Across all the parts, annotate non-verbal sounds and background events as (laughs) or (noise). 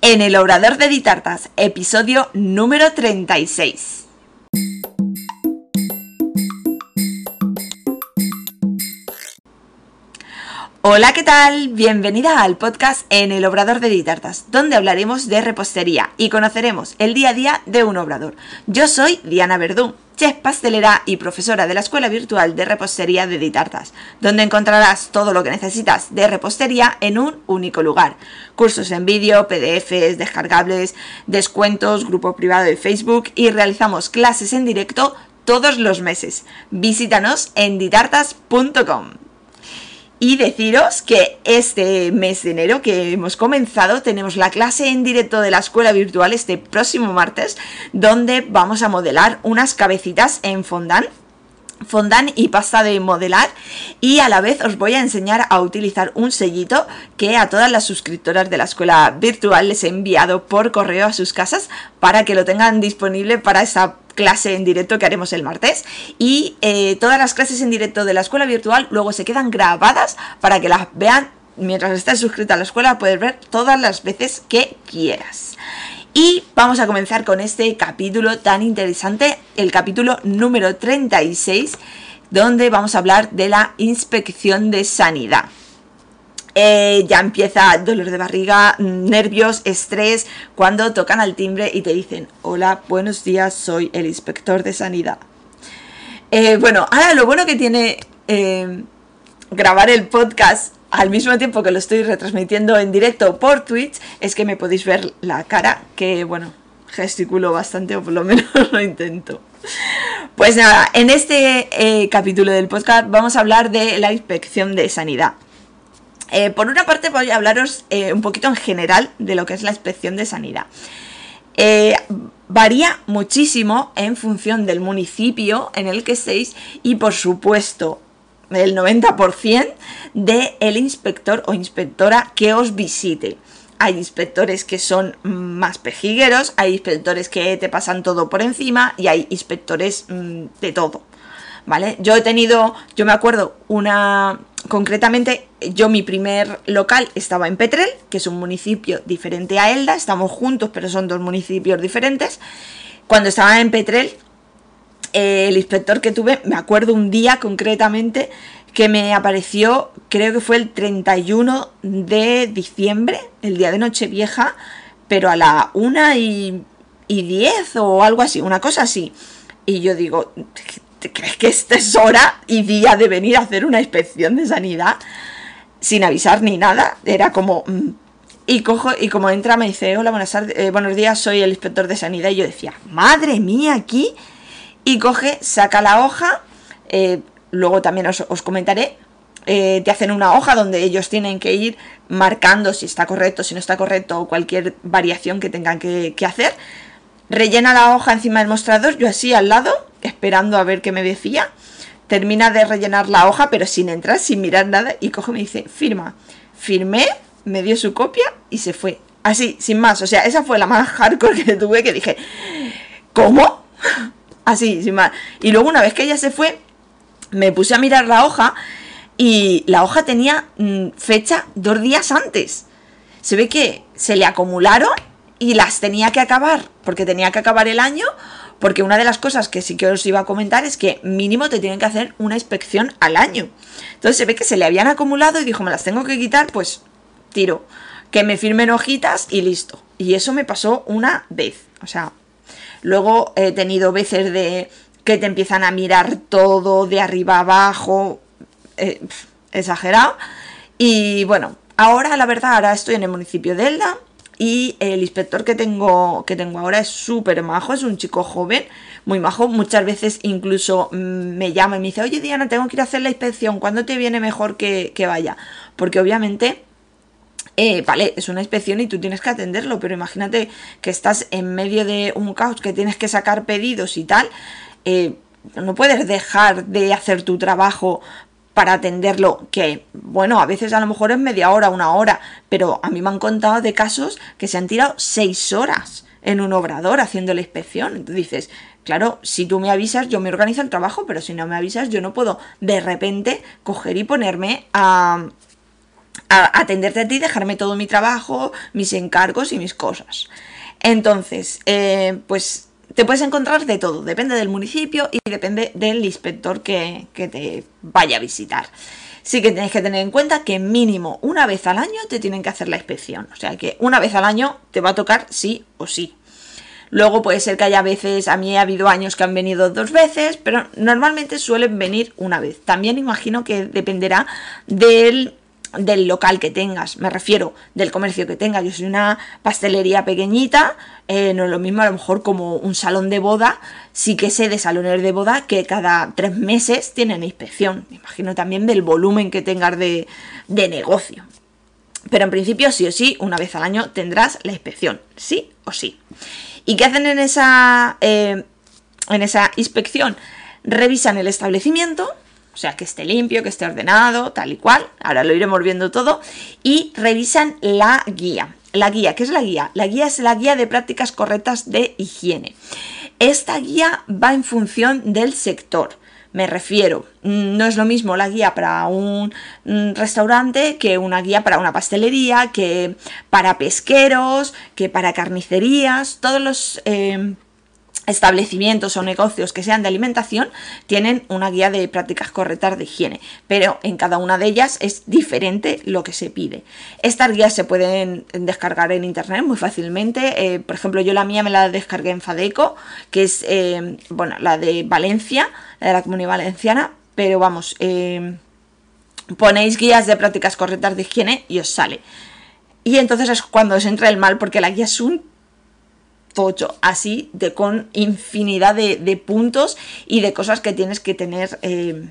en el Obrador de Ditartas, episodio número 36. Hola, ¿qué tal? Bienvenida al podcast en el Obrador de Ditartas, donde hablaremos de repostería y conoceremos el día a día de un obrador. Yo soy Diana Verdú, chef pastelera y profesora de la Escuela Virtual de Repostería de Ditartas, donde encontrarás todo lo que necesitas de repostería en un único lugar. Cursos en vídeo, PDFs, descargables, descuentos, grupo privado de Facebook y realizamos clases en directo todos los meses. Visítanos en ditartas.com. Y deciros que este mes de enero que hemos comenzado tenemos la clase en directo de la escuela virtual este próximo martes donde vamos a modelar unas cabecitas en fondant fondant y pasta de modelar y a la vez os voy a enseñar a utilizar un sellito que a todas las suscriptoras de la escuela virtual les he enviado por correo a sus casas para que lo tengan disponible para esa clase en directo que haremos el martes y eh, todas las clases en directo de la escuela virtual luego se quedan grabadas para que las vean mientras estés suscrita a la escuela puedes ver todas las veces que quieras. Y vamos a comenzar con este capítulo tan interesante, el capítulo número 36, donde vamos a hablar de la inspección de sanidad. Eh, ya empieza dolor de barriga, nervios, estrés, cuando tocan al timbre y te dicen, hola, buenos días, soy el inspector de sanidad. Eh, bueno, ahora lo bueno que tiene eh, grabar el podcast al mismo tiempo que lo estoy retransmitiendo en directo por Twitch es que me podéis ver la cara, que bueno, gesticulo bastante o por lo menos (laughs) lo intento. Pues nada, en este capítulo del podcast vamos a hablar de la inspección de sanidad. Eh, por una parte voy a hablaros eh, un poquito en general de lo que es la inspección de sanidad. Eh, varía muchísimo en función del municipio en el que estéis y por supuesto el 90% del inspector o inspectora que os visite. Hay inspectores que son más pejigueros, hay inspectores que te pasan todo por encima y hay inspectores mm, de todo. ¿Vale? Yo he tenido, yo me acuerdo, una, concretamente, yo mi primer local estaba en Petrel, que es un municipio diferente a Elda, estamos juntos, pero son dos municipios diferentes. Cuando estaba en Petrel, eh, el inspector que tuve, me acuerdo un día concretamente que me apareció, creo que fue el 31 de diciembre, el día de Nochevieja, pero a la 1 y, y 10 o algo así, una cosa así. Y yo digo, ¿crees que esta es hora y día de venir a hacer una inspección de sanidad? Sin avisar ni nada. Era como... Mm. Y cojo, y como entra me dice, hola, buenas tardes, eh, buenos días, soy el inspector de sanidad. Y yo decía, madre mía, aquí. Y coge, saca la hoja, eh, luego también os, comentaré, eh, te hacen una hoja donde ellos tienen que ir marcando si está correcto, si no está correcto, o cualquier variación que tengan que, hacer. Rellena la hoja encima del mostrador, yo así al lado, esperando a ver qué me decía. Termina de rellenar la hoja, pero sin entrar, sin mirar nada, y coge me dice, firma. Firmé, me dio su copia y se fue. Así, sin más. O sea, esa fue la más (laughs) hardcore que tuve que dije, ¿cómo? Así, sin más. Y luego una vez que ella se fue, me puse a mirar la hoja y la hoja tenía mm, fecha dos días antes. Se ve que se le acumularon y las tenía que acabar, porque tenía que acabar el año porque una de las cosas que sí que os iba a comentar es que mínimo te tienen que hacer una inspección al año. Entonces se ve que se le habían acumulado y dijo, me las tengo que quitar, pues tiro. Que me firmen hojitas y listo. Y eso me pasó una vez. O sea, luego he tenido veces de que te empiezan a mirar todo de arriba abajo. Eh, exagerado. Y bueno, ahora la verdad, ahora estoy en el municipio de Elda y el inspector que tengo, que tengo ahora es súper majo, es un chico joven, muy majo. Muchas veces incluso mm, me llama y me dice, oye Diana, tengo que ir a hacer la inspección, ¿cuándo te viene mejor que, vaya? Porque obviamente eh, vale, es una inspección y tú tienes que atenderlo, pero imagínate que estás en medio de un caos que tienes que sacar pedidos y tal, eh, no puedes dejar de hacer tu trabajo para atenderlo, que bueno, a veces a lo mejor es media hora, una hora, pero a mí me han contado de casos que se han tirado seis horas en un obrador haciendo la inspección. Entonces dices, claro, si tú me avisas, yo me organizo el trabajo, pero si no me avisas, yo no puedo de repente coger y ponerme a, atenderte a ti, dejarme todo mi trabajo, mis encargos y mis cosas. Entonces, eh, pues te puedes encontrar de todo, depende del municipio y depende del inspector que, que te vaya a visitar. Sí que tienes que tener en cuenta que mínimo una vez al año te tienen que hacer la inspección. O sea que una vez al año te va a tocar sí o sí. Luego puede ser que haya veces, a mí ha habido años que han venido dos veces, pero normalmente suelen venir una vez. También imagino que dependerá del del local que tengas, me refiero del comercio que tengas. Yo soy una pastelería pequeñita, eh, no es lo mismo a lo mejor como un salón de boda, sí que sé de salones de boda que cada tres meses tienen inspección. Me imagino también del volumen que tengas de, negocio. Pero en principio, sí o sí, una vez al año tendrás la inspección, sí o sí. ¿Y qué hacen en esa, eh, en esa inspección? Revisan el establecimiento, o sea, que esté limpio, que esté ordenado, tal y cual. Ahora lo iremos viendo todo. Y revisan la guía. La guía, ¿qué es la guía? La guía es la guía de prácticas correctas de higiene. Esta guía va en función del sector. Me refiero, no es lo mismo la guía para un restaurante que una guía para una pastelería, que para pesqueros, que para carnicerías. Todos los eh, establecimientos o negocios que sean de alimentación tienen una guía de prácticas correctas de higiene, pero en cada una de ellas es diferente lo que se pide. Estas guías se pueden descargar en internet muy fácilmente, eh, por ejemplo yo la mía me la descargué en Fadeco, que es eh, bueno, la de Valencia, la de la Comunidad Valenciana, pero vamos, eh, ponéis guías de prácticas correctas de higiene y os sale. Y entonces es cuando os entra el mal porque la guía es un tocho, así de con infinidad de, puntos y de cosas que tienes que tener eh,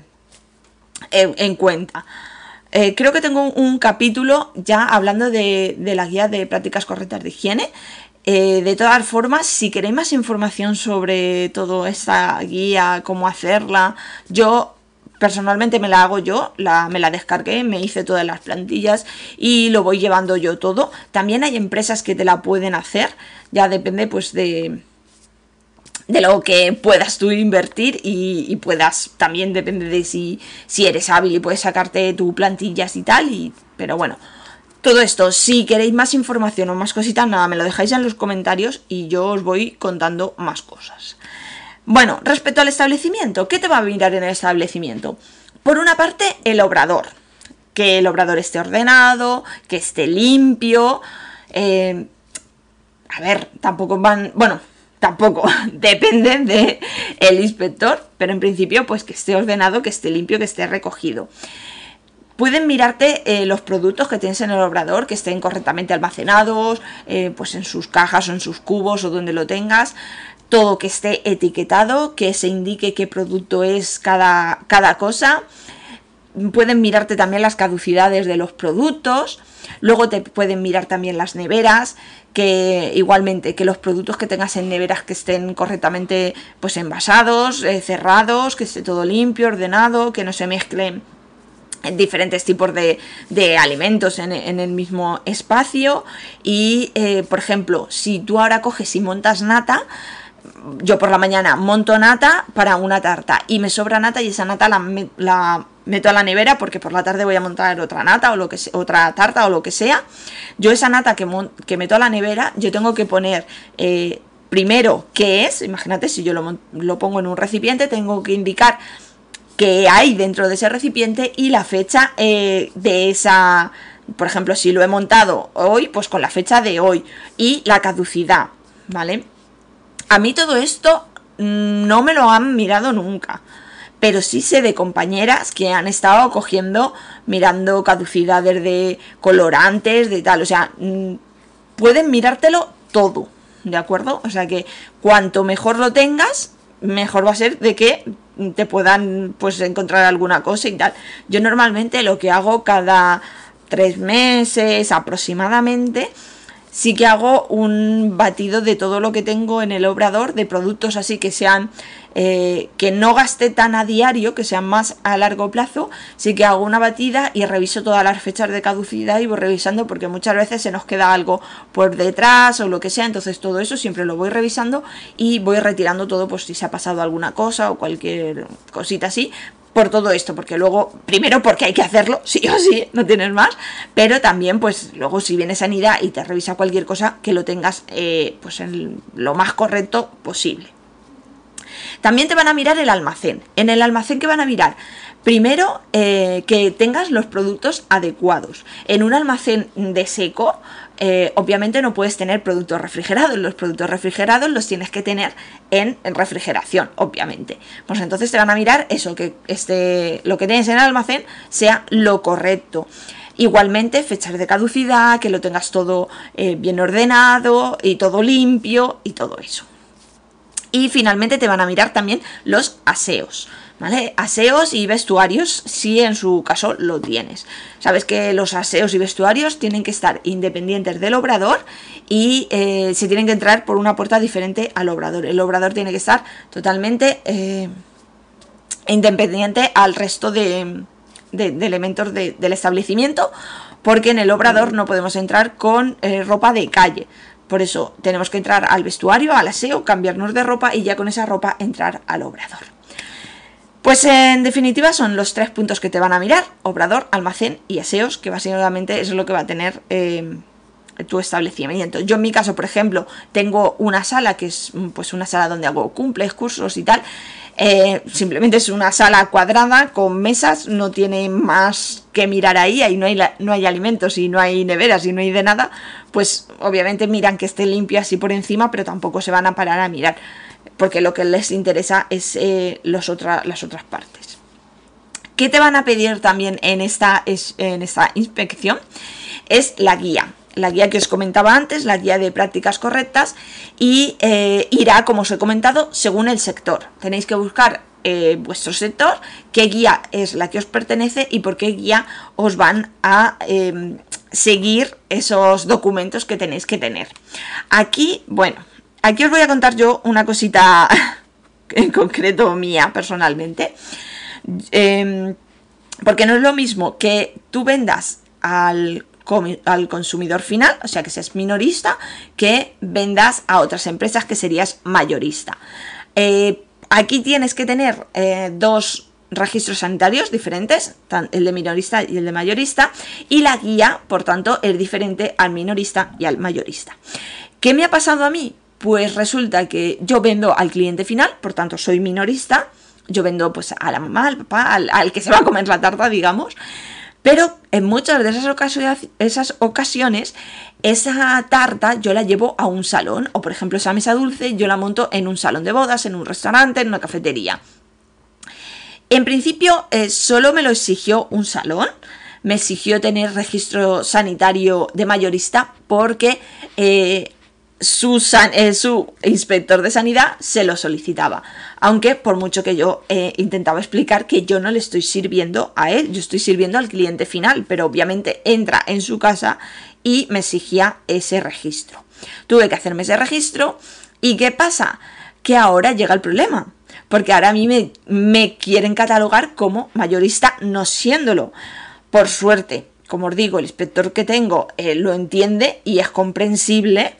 en, cuenta. Eh, creo que tengo un, capítulo ya hablando de, la guía de prácticas correctas de higiene. Eh, de todas formas, si queréis más información sobre toda esta guía, cómo hacerla, yo personalmente me la hago yo, la, me la descargué, me hice todas las plantillas y lo voy llevando yo todo. También hay empresas que te la pueden hacer, ya depende pues de, de lo que puedas tú invertir y, puedas, también depende de si, si eres hábil y puedes sacarte tu plantillas y tal, y, pero bueno. Todo esto, si queréis más información o más cositas, nada, me lo dejáis en los comentarios y yo os voy contando más cosas. Bueno, respecto al establecimiento, ¿qué te va a mirar en el establecimiento? Por una parte, el obrador. Que el obrador esté ordenado, que esté limpio. Eh, a ver, tampoco van. Bueno, tampoco. (laughs) Depende del el inspector. Pero en principio, pues que esté ordenado, que esté limpio, que esté recogido. Pueden mirarte eh, los productos que tienes en el obrador, que estén correctamente almacenados, eh, pues en sus cajas o en sus cubos o donde lo tengas todo que esté etiquetado, que se indique qué producto es cada, cada cosa. Pueden mirarte también las caducidades de los productos. Luego te pueden mirar también las neveras, que igualmente que los productos que tengas en neveras que estén correctamente pues envasados, eh, cerrados, que esté todo limpio, ordenado, que no se mezclen diferentes tipos de, alimentos en, el mismo espacio y eh, por ejemplo si tú ahora coges y montas nata yo por la mañana monto nata para una tarta y me sobra nata y esa nata la, meto a la nevera porque por la tarde voy a montar otra nata o lo que otra tarta o lo que sea. Yo esa nata que, que meto a la nevera, yo tengo que poner eh, primero qué es, imagínate si yo lo, pongo en un recipiente, tengo que indicar qué hay dentro de ese recipiente y la fecha eh, de esa, por ejemplo, si lo he montado hoy, pues con la fecha de hoy y la caducidad, ¿vale? A mí todo esto no me lo han mirado nunca. Pero sí sé de compañeras que han estado cogiendo, mirando caducidades de colorantes, de tal. O sea, mm, pueden mirártelo todo, ¿de acuerdo? O sea que cuanto mejor lo tengas, mejor va a ser de que te puedan pues encontrar alguna cosa y tal. Yo normalmente lo que hago cada tres meses aproximadamente sí que hago un batido de todo lo que tengo en el obrador, de productos así que sean, eh, que no gaste tan a diario, que sean más a largo plazo, sí que hago una batida y reviso todas las fechas de caducidad y voy revisando porque muchas veces se nos queda algo por detrás o lo que sea, entonces todo eso siempre lo voy revisando y voy retirando todo por si se ha pasado alguna cosa o cualquier cosita así por todo esto, porque luego, primero porque hay que hacerlo, sí o sí, no tienes más, pero también pues luego si viene sanidad y te revisa cualquier cosa, que lo tengas eh, pues en lo más correcto posible. También te van a mirar el almacén. En el almacén que van a mirar, primero eh, que tengas los productos adecuados. En un almacén de seco, eh, obviamente no puedes tener productos refrigerados. Los productos refrigerados los tienes que tener en, refrigeración, obviamente. Pues entonces te van a mirar eso, que este, lo que tienes en el almacén sea lo correcto. Igualmente, fechas de caducidad, que lo tengas todo eh, bien ordenado y todo limpio y todo eso. Y finalmente te van a mirar también los aseos. ¿Vale? Aseos y vestuarios, si en su caso lo tienes. Sabes que los aseos y vestuarios tienen que estar independientes del obrador y eh, se tienen que entrar por una puerta diferente al obrador. El obrador tiene que estar totalmente eh, independiente al resto de, elementos del establecimiento, porque en el obrador no podemos entrar con eh, ropa de calle. Por eso tenemos que entrar al vestuario, al aseo, cambiarnos de ropa y ya con esa ropa entrar al obrador. Pues en definitiva son los tres puntos que te van a mirar, obrador, almacén y aseos, que básicamente es lo que va a tener eh, tu establecimiento. Yo en mi caso, por ejemplo, tengo una sala que es pues una sala donde hago cumples, cursos y tal. Eh, simplemente es una sala cuadrada con mesas, no tiene más que mirar ahí, ahí no hay, no hay alimentos y no hay neveras y no hay de nada, pues obviamente miran que esté limpio así por encima, pero tampoco se van a parar a mirar porque lo que les interesa es eh, las otras partes. ¿Qué te van a pedir también en esta, en esta inspección? Es la guía. La guía que os comentaba antes, la guía de prácticas correctas, y eh, irá, como os he comentado, según el sector. Tenéis que buscar eh, vuestro sector, qué guía es la que os pertenece y por qué guía os van a em, seguir esos documentos que tenéis que tener. Aquí, bueno, Aquí os voy a contar yo una cosita (laughs) en concreto mía personalmente. Em, porque no es lo mismo que tú vendas al, al, consumidor final, o sea que seas minorista, que vendas a otras empresas que serías mayorista. Eh, aquí tienes que tener eh, dos registros sanitarios diferentes, el de minorista y el de mayorista, y la guía, por tanto, es diferente al minorista y al mayorista. ¿Qué me ha pasado a mí? Pues resulta que yo vendo al cliente final, por tanto soy minorista, yo vendo pues a la mamá, al papá, al, que se va a comer la tarta, digamos, pero en muchas de esas ocasiones, esa tarta yo la llevo a un salón, o por ejemplo esa mesa dulce yo la monto en un salón de bodas, en un restaurante, en una cafetería. En principio eh, solo me lo exigió un salón, me exigió tener registro sanitario de mayorista porque eh, eh, su, inspector de sanidad se lo solicitaba. Aunque por mucho que yo eh, intentaba explicar que yo no le estoy sirviendo a él, yo estoy sirviendo al cliente final, pero obviamente entra en su casa y me exigía ese registro. Tuve que hacerme ese registro y ¿qué pasa? Que ahora llega el problema. Porque ahora a mí me, quieren catalogar como mayorista no siéndolo. Por suerte, como os digo, el inspector que tengo eh, lo entiende y es comprensible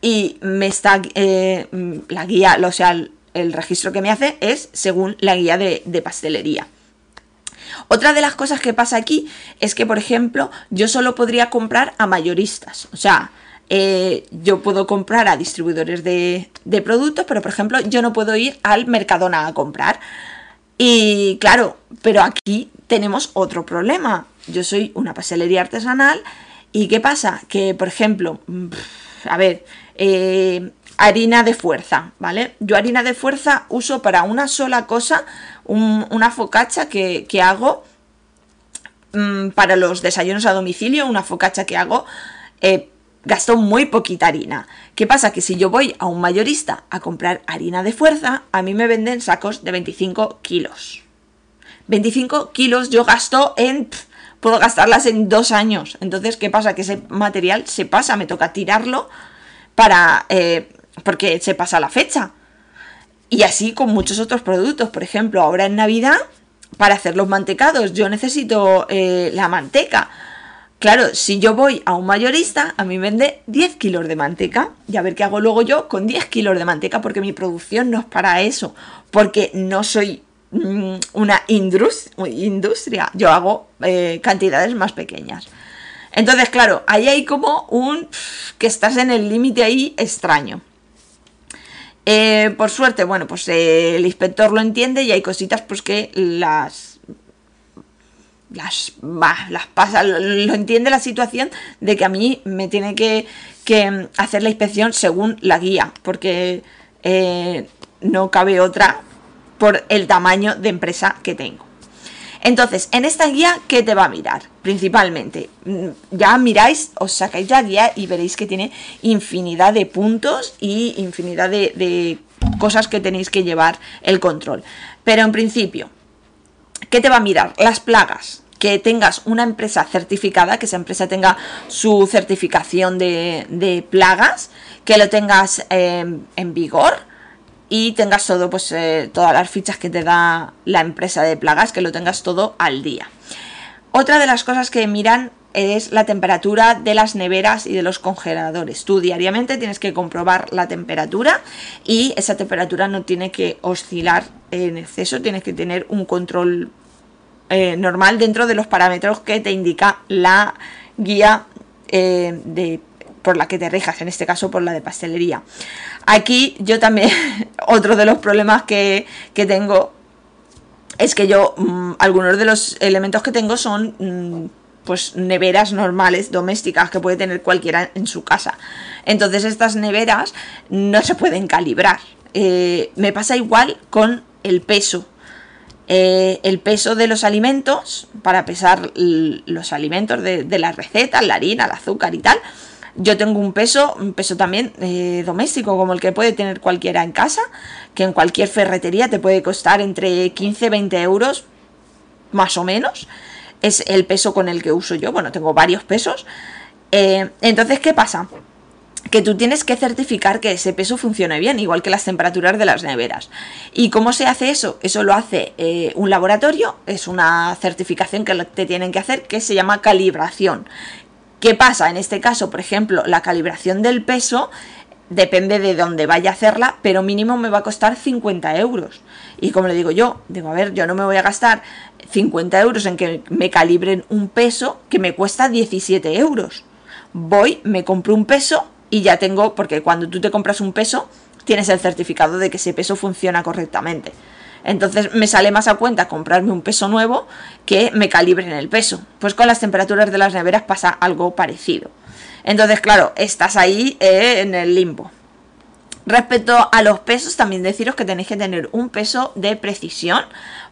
y me está eh, la guía, o sea, el, registro que me hace es según la guía de, pastelería. Otra de las cosas que pasa aquí es que, por ejemplo, yo solo podría comprar a mayoristas. O sea, eh, yo puedo comprar a distribuidores de, de, productos, pero por ejemplo, yo no puedo ir al Mercadona a comprar. Y claro, pero aquí tenemos otro problema. Yo soy una pastelería artesanal. ¿Y qué pasa? Que, por ejemplo, a ver, eh, harina de fuerza, ¿vale? Yo harina de fuerza uso para una sola cosa, una focacha que, hago mm, para los desayunos a domicilio, una focacha que hago, eh, gasto muy poquita harina. ¿Qué pasa? Que si yo voy a un mayorista a comprar harina de fuerza, a mí me venden sacos de 25 kilos. 25 kilos yo gasto en... puedo gastarlas en dos años. Entonces, ¿qué pasa? Que ese material se pasa, me toca tirarlo para... Eh, porque se pasa la fecha. Y así con muchos otros productos. Por ejemplo, ahora en Navidad, para hacer los mantecados, yo necesito eh, la manteca. Claro, si yo voy a un mayorista, a mí vende 10 kilos de manteca. Y a ver qué hago luego yo con 10 kilos de manteca, porque mi producción no es para eso. Porque no soy mm, una industria, yo hago eh, cantidades más pequeñas. Entonces, claro, ahí hay como un que estás en el límite ahí extraño. Eh, por suerte, bueno, pues el inspector lo entiende y hay cositas pues que las las, las pasa, lo, entiende la situación de que a mí me tiene que, hacer la inspección según la guía, porque eh, no cabe otra por el tamaño de empresa que tengo. Entonces, en esta guía, ¿qué te va a mirar? Principalmente, mm, ya miráis, os sacáis la guía y veréis que tiene infinidad de puntos y infinidad de, cosas que tenéis que llevar el control. Pero en principio, ¿Qué te va a mirar? Las plagas. Que tengas una empresa certificada, que esa empresa tenga su certificación de, plagas, que lo tengas em, en vigor y tengas todo, pues eh, todas las fichas que te da la empresa de plagas, que lo tengas todo al día. Otra de las cosas que miran es la temperatura de las neveras y de los congeladores. Tú diariamente tienes que comprobar la temperatura y esa temperatura no tiene que oscilar en exceso, tienes que tener un control eh, normal dentro de los parámetros que te indica la guía eh, de, por la que te rijas, en este caso por la de pastelería. Aquí yo también, (laughs) otro de los problemas que, tengo es que yo, mm, algunos de los elementos que tengo son mm, pues neveras normales, domésticas, que puede tener cualquiera en su casa. Entonces estas neveras no se pueden calibrar. Eh, me pasa igual con el peso. Eh, el peso de los alimentos, para pesar los alimentos de, la receta, la harina, el azúcar y tal. Yo tengo un peso, un peso también eh, doméstico, como el que puede tener cualquiera en casa, que en cualquier ferretería te puede costar entre 15 y 20 euros, más o menos. Es el peso con el que uso yo. Bueno, tengo varios pesos. Eh, entonces, ¿qué pasa? que tú tienes que certificar que ese peso funcione bien, igual que las temperaturas de las neveras. ¿Y cómo se hace eso? Eso lo hace eh, un laboratorio, es una certificación que te tienen que hacer que se llama calibración. ¿Qué pasa? En este caso, por ejemplo, la calibración del peso depende de dónde vaya a hacerla, pero mínimo me va a costar 50 euros. Y como le digo yo, digo, a ver, yo no me voy a gastar 50 euros en que me calibren un peso que me cuesta 17 euros. Voy, me compro un peso y ya tengo, porque cuando tú te compras un peso, tienes el certificado de que ese peso funciona correctamente. Entonces me sale más a cuenta comprarme un peso nuevo que me calibren el peso. Pues con las temperaturas de las neveras pasa algo parecido. Entonces, claro, estás ahí eh, en el limbo. Respecto a los pesos, también deciros que tenéis que tener un peso de precisión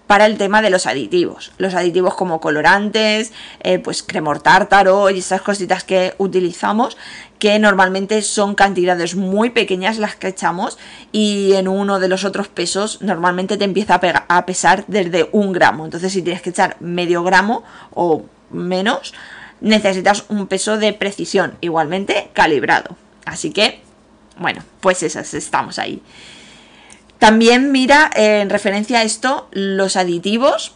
para el tema de los aditivos. Los aditivos como colorantes, eh, pues cremor tártaro y esas cositas que utilizamos, que normalmente son cantidades muy pequeñas las que echamos y en uno de los otros pesos normalmente te empieza a, a pesar desde un gramo. Entonces si tienes que echar medio gramo o menos, necesitas un peso de precisión, igualmente calibrado. Así que, bueno, pues esas estamos ahí. También mira en referencia a esto los aditivos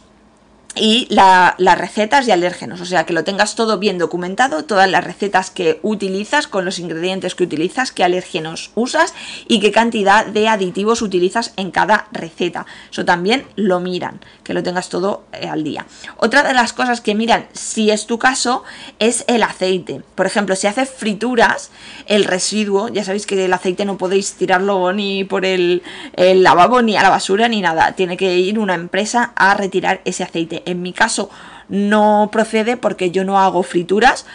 y las recetas y alérgenos, o sea, que lo tengas todo bien documentado, todas las recetas que utilizas, con los ingredientes que utilizas, qué alérgenos usas y qué cantidad de aditivos utilizas en cada receta. Eso también lo miran, que lo tengas todo eh, al día. Otra de las cosas que miran, si es tu caso, es el aceite. Por ejemplo, si haces frituras, el residuo, ya sabéis que el aceite no podéis tirarlo ni por el, el lavabo, ni a la basura, ni nada. Tiene que ir una empresa a retirar ese aceite en mi caso no procede porque yo no hago frituras.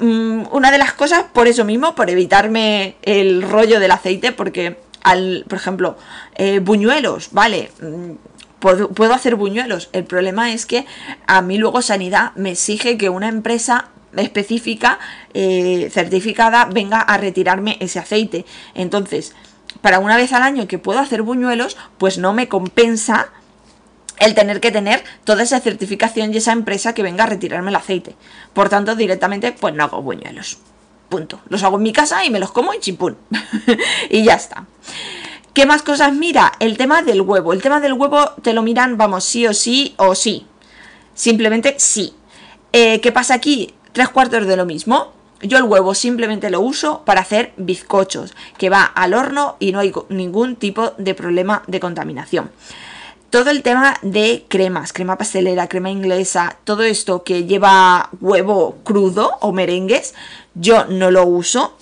Mm, una de las cosas, por eso mismo, por evitarme el rollo del aceite, porque al, por ejemplo, eh, buñuelos, vale, mm, puedo, hacer buñuelos. El problema es que a mí luego Sanidad me exige que una empresa específica, eh, certificada, venga a retirarme ese aceite. Entonces, para una vez al año que puedo hacer buñuelos, pues no me compensa el tener que tener toda esa certificación y esa empresa que venga a retirarme el aceite. Por tanto, directamente, pues no hago buñuelos. Punto. Los hago en mi casa y me los como y chimpún. (laughs) y ya está. ¿Qué más cosas mira? El tema del huevo. El tema del huevo te lo miran, vamos, sí o sí o sí. Simplemente sí. Eh, ¿Qué pasa aquí? Tres cuartos de lo mismo. Yo el huevo simplemente lo uso para hacer bizcochos, que va al horno y no hay ningún tipo de problema de contaminación. Todo el tema de cremas, crema pastelera, crema inglesa, todo esto que lleva huevo crudo o merengues, yo no lo uso.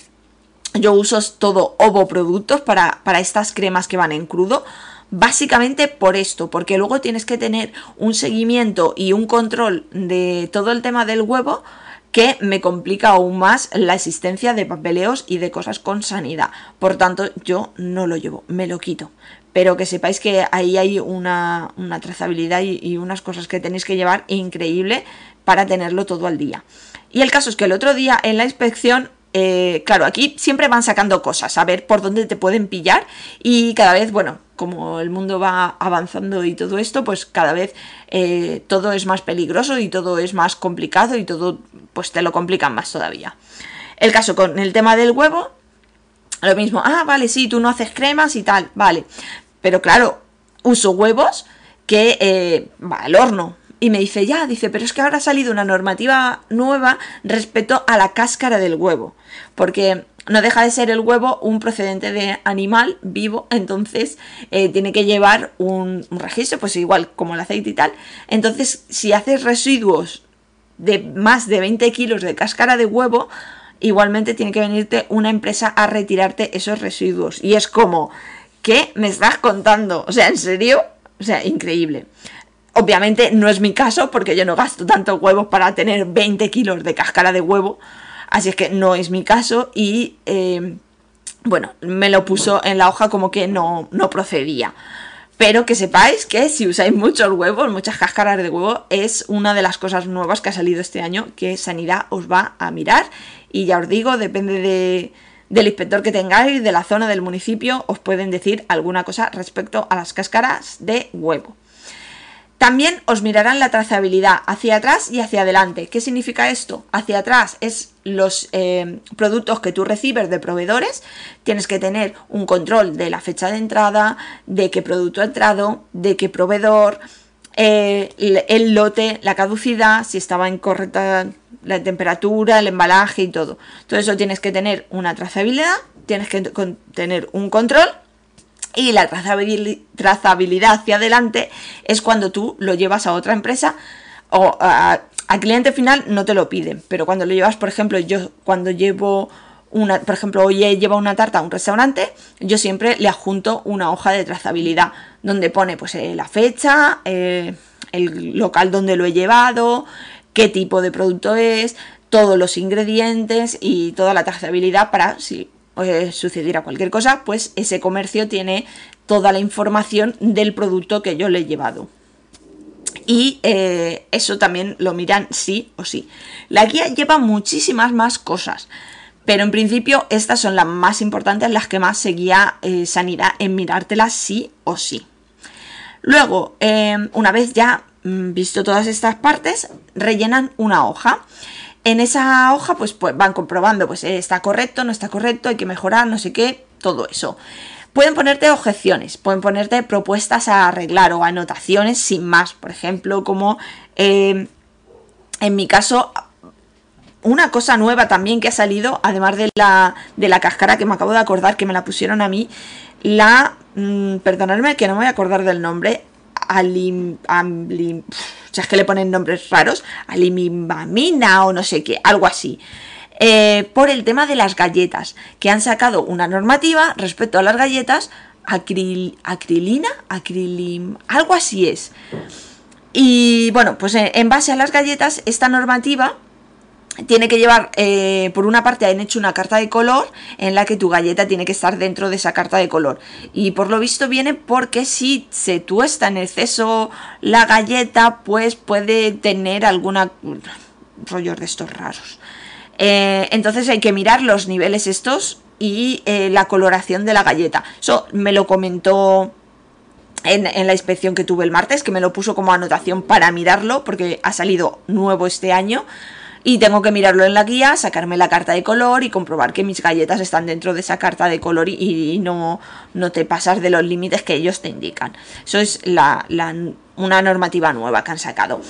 Yo uso todo ovo productos para, para estas cremas que van en crudo. Básicamente por esto, porque luego tienes que tener un seguimiento y un control de todo el tema del huevo que me complica aún más la existencia de papeleos y de cosas con sanidad. Por tanto, yo no lo llevo, me lo quito. Pero que sepáis que ahí hay una, trazabilidad y, unas cosas que tenéis que llevar increíble para tenerlo todo al día. Y el caso es que el otro día en la inspección eh, claro, aquí siempre van sacando cosas, a ver por dónde te pueden pillar y cada vez, bueno, como el mundo va avanzando y todo esto, pues cada vez eh, todo es más peligroso y todo es más complicado y todo pues te lo complican más todavía. El caso con el tema del huevo, lo mismo, ah, vale, sí, tú no haces cremas y tal, vale, pero claro, uso huevos que eh, va al horno. Y me dice, ya, dice, pero es que ahora ha salido una normativa nueva respecto a la cáscara del huevo. Porque no deja de ser el huevo un procedente de animal vivo, entonces eh, tiene que llevar un, registro, pues igual como el aceite y tal. Entonces, si haces residuos de más de 20 kilos de cáscara de huevo, igualmente tiene que venirte una empresa a retirarte esos residuos. Y es como, ¿qué me estás contando? O sea, ¿en serio? O sea, increíble. Obviamente no es mi caso porque yo no gasto tantos huevos para tener 20 kilos de cáscara de huevo. Así es que no es mi caso y eh, bueno, me lo puso en la hoja como que no, no procedía. Pero que sepáis que si usáis muchos huevos, muchas cáscaras de huevo, es una de las cosas nuevas que ha salido este año que Sanidad os va a mirar. Y ya os digo, depende de, del inspector que tengáis, de la zona del municipio, os pueden decir alguna cosa respecto a las cáscaras de huevo. También os mirarán la trazabilidad hacia atrás y hacia adelante. ¿Qué significa esto? Hacia atrás es los eh, productos que tú recibes de proveedores. Tienes que tener un control de la fecha de entrada, de qué producto ha entrado, de qué proveedor, el, lote, la caducidad, si estaba incorrecta la temperatura, el embalaje y todo. Todo eso tienes que tener una trazabilidad, tienes que tener un control y la trazabilidad hacia adelante es cuando tú lo llevas a otra empresa o al cliente final no te lo piden, pero cuando lo llevas, por ejemplo, yo cuando llevo por ejemplo, hoy lleva una tarta a un restaurante, yo siempre le adjunto una hoja de trazabilidad donde pone pues eh, la fecha, eh, el local donde lo he llevado, qué tipo de producto es, todos los ingredientes y toda la trazabilidad para si eh, sucediera cualquier cosa, pues ese comercio tiene toda la información del producto que yo le he llevado. Y eso también lo miran sí o sí. La guía lleva muchísimas más cosas, pero en principio estas son las más importantes, las que más seguía eh, Sanidad en mirártelas sí o sí. Luego, una vez ya mm, visto todas estas partes, rellenan una hoja en esa hoja pues, pues van comprobando, pues eh, está correcto, no está correcto, hay que mejorar, no sé qué, todo eso. Pueden ponerte objeciones, pueden ponerte propuestas a arreglar o anotaciones sin más, por ejemplo, como em, en mi caso, una cosa nueva también que ha salido, además de la, de la cáscara que me acabo de acordar que me la pusieron a mí, la, mm, perdonadme que no me voy a acordar del nombre, alim, sea, es que le ponen nombres raros, alimimamina o no sé qué, algo así. Eh, por el tema de las galletas, que han sacado una normativa respecto a las galletas, acrilina, acrilim, algo así es. Y bueno, pues en base a las galletas, esta normativa tiene que llevar, eh, por una parte han hecho una carta de color en la que tu galleta tiene que estar dentro de esa carta de color. Y por lo visto viene porque si se tuesta en exceso la galleta, pues puede tener alguna rollos de estos raros. Eh, entonces hay que mirar los niveles estos y eh, la coloración de la galleta. Eso me lo comentó en, en, la inspección que tuve el martes, que me lo puso como anotación para mirarlo, porque ha salido nuevo este año y tengo que mirarlo en la guía, sacarme la carta de color y comprobar que mis galletas están dentro de esa carta de color y, no, no te pasas de los límites que ellos te indican. Eso es la, una normativa nueva que han sacado.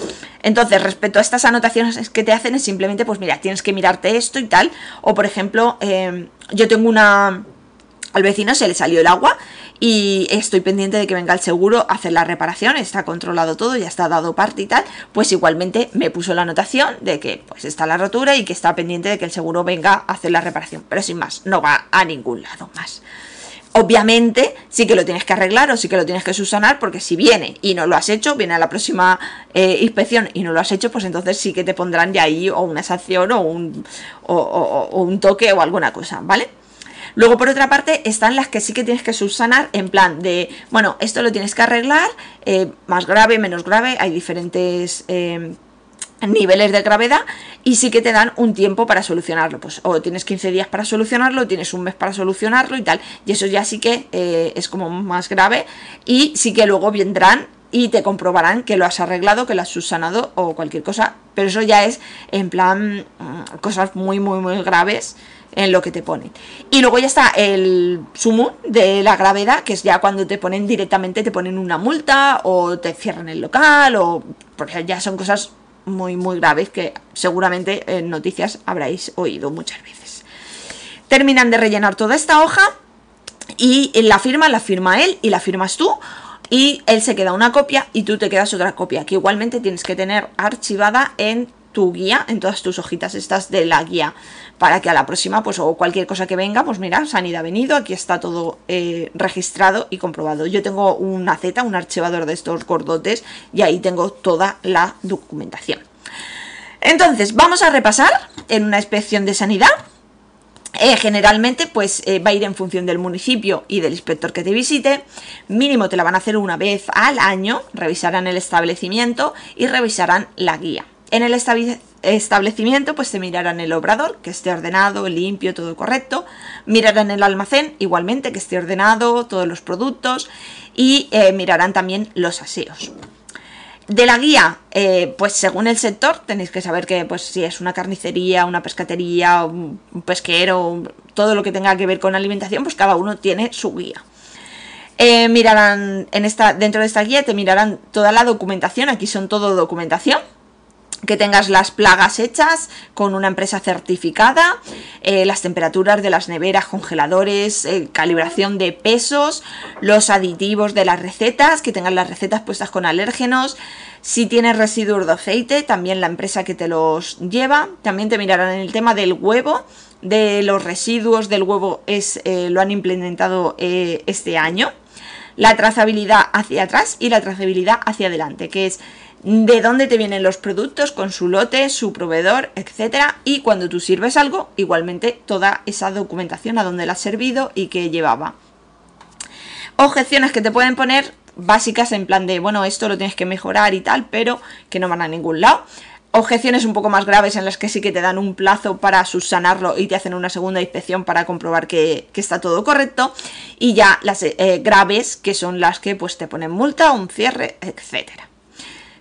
Entonces, respecto a estas anotaciones que te hacen, es simplemente, pues mira, tienes que mirarte esto y tal. O por ejemplo, em, yo tengo una... Al vecino se le salió el agua y estoy pendiente de que venga el seguro a hacer la reparación, está controlado todo, ya está dado parte y tal, pues igualmente me puso la anotación de que pues está la rotura y que está pendiente de que el seguro venga a hacer la reparación, pero sin más, no va a ningún lado más. Obviamente sí que lo tienes que arreglar o sí que lo tienes que subsanar porque si viene y no lo has hecho, viene a la próxima eh, inspección y no lo has hecho, pues entonces sí que te pondrán de ahí o una sanción o un, o, un toque o alguna cosa, ¿vale? Luego, por otra parte, están las que sí que tienes que subsanar en plan de, bueno, esto lo tienes que arreglar, eh, más grave, menos grave, hay diferentes eh, niveles de gravedad y sí que te dan un tiempo para solucionarlo. Pues o tienes 15 días para solucionarlo, o tienes un mes para solucionarlo y tal. Y eso ya sí que eh, es como más grave y sí que luego vendrán y te comprobarán que lo has arreglado, que lo has subsanado o cualquier cosa. Pero eso ya es en plan mm, cosas muy, muy, muy graves en lo que te ponen. Y luego ya está el sumo de la gravedad, que es ya cuando te ponen directamente, te ponen una multa o te cierran el local o porque ya son cosas muy, muy graves que seguramente en noticias habréis oído muchas veces. Terminan de rellenar toda esta hoja y la firma la firma él y la firmas tú y él se queda una copia y tú te quedas otra copia que igualmente tienes que tener archivada en tu guía, en todas tus hojitas estas de la guía, para que a la próxima, pues o cualquier cosa que venga, pues mira, Sanidad ha venido, aquí está todo eh, registrado y comprobado. Yo tengo una Z, un archivador de estos gordotes, y ahí tengo toda la documentación. Entonces, vamos a repasar en una inspección de sanidad. Eh, generalmente pues eh, va a ir en función del municipio y del inspector que te visite. Mínimo te la van a hacer una vez al año, revisarán el establecimiento y revisarán la guía. En el establecimiento pues se mirarán el obrador, que esté ordenado, limpio, todo correcto. Mirarán el almacén, igualmente, que esté ordenado, todos los productos. Y eh, mirarán también los aseos. De la guía, eh, pues según el sector, tenéis que saber que pues si es una carnicería, una pescatería, un, pesquero, todo lo que tenga que ver con alimentación, pues cada uno tiene su guía. Eh, mirarán en esta, dentro de esta guía te mirarán toda la documentación, aquí son todo documentación, que tengas las plagas hechas con una empresa certificada, eh, las temperaturas de las neveras, congeladores, eh, calibración de pesos, los aditivos de las recetas, que tengas las recetas puestas con alérgenos, si tienes residuos de aceite, también la empresa que te los lleva, también te mirarán el tema del huevo, de los residuos del huevo es, eh, lo han implementado este año, la trazabilidad hacia atrás y la trazabilidad hacia adelante, que es de dónde te vienen los productos con su lote, su proveedor, etcétera, y cuando tú sirves algo, igualmente toda esa documentación a dónde la has servido y qué llevaba. Objeciones que te pueden poner básicas en plan de, bueno, esto lo tienes que mejorar y tal, pero que no van a ningún lado. Objeciones un poco más graves en las que sí que te dan un plazo para subsanarlo y te hacen una segunda inspección para comprobar que, está todo correcto. Y ya las eh, graves, que son las que pues te ponen multa, un cierre, etcétera.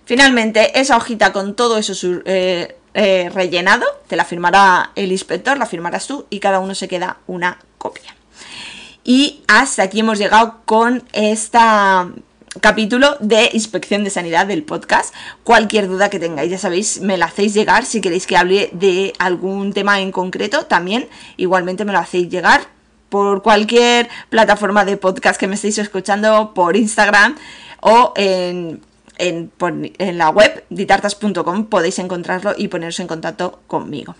Finalmente, esa hojita con todo eso eh, eh, rellenado, te la firmará el inspector, la firmarás tú y cada uno se queda una copia. Y hasta aquí hemos llegado con este capítulo de inspección de sanidad del podcast. Cualquier duda que tengáis, ya sabéis, me la hacéis llegar. Si queréis que hable de algún tema en concreto, también igualmente me lo hacéis llegar por cualquier plataforma de podcast que me estéis escuchando, por Instagram o en la web ditartas.com podéis encontrarlo y poneros en contacto conmigo.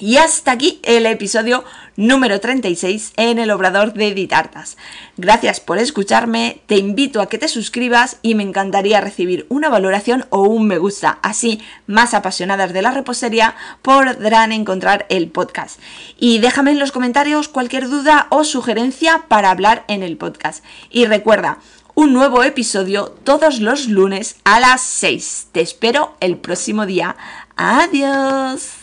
Y hasta aquí el episodio número 36 en el obrador de Ditartas. Gracias por escucharme, te invito a que te suscribas y me encantaría recibir una valoración o un me gusta. Así, más apasionadas de la repostería podrán encontrar el podcast. Y déjame en los comentarios cualquier duda o sugerencia para hablar en el podcast. Y recuerda, un nuevo episodio todos los lunes a las 6. Te espero el próximo día. Adiós.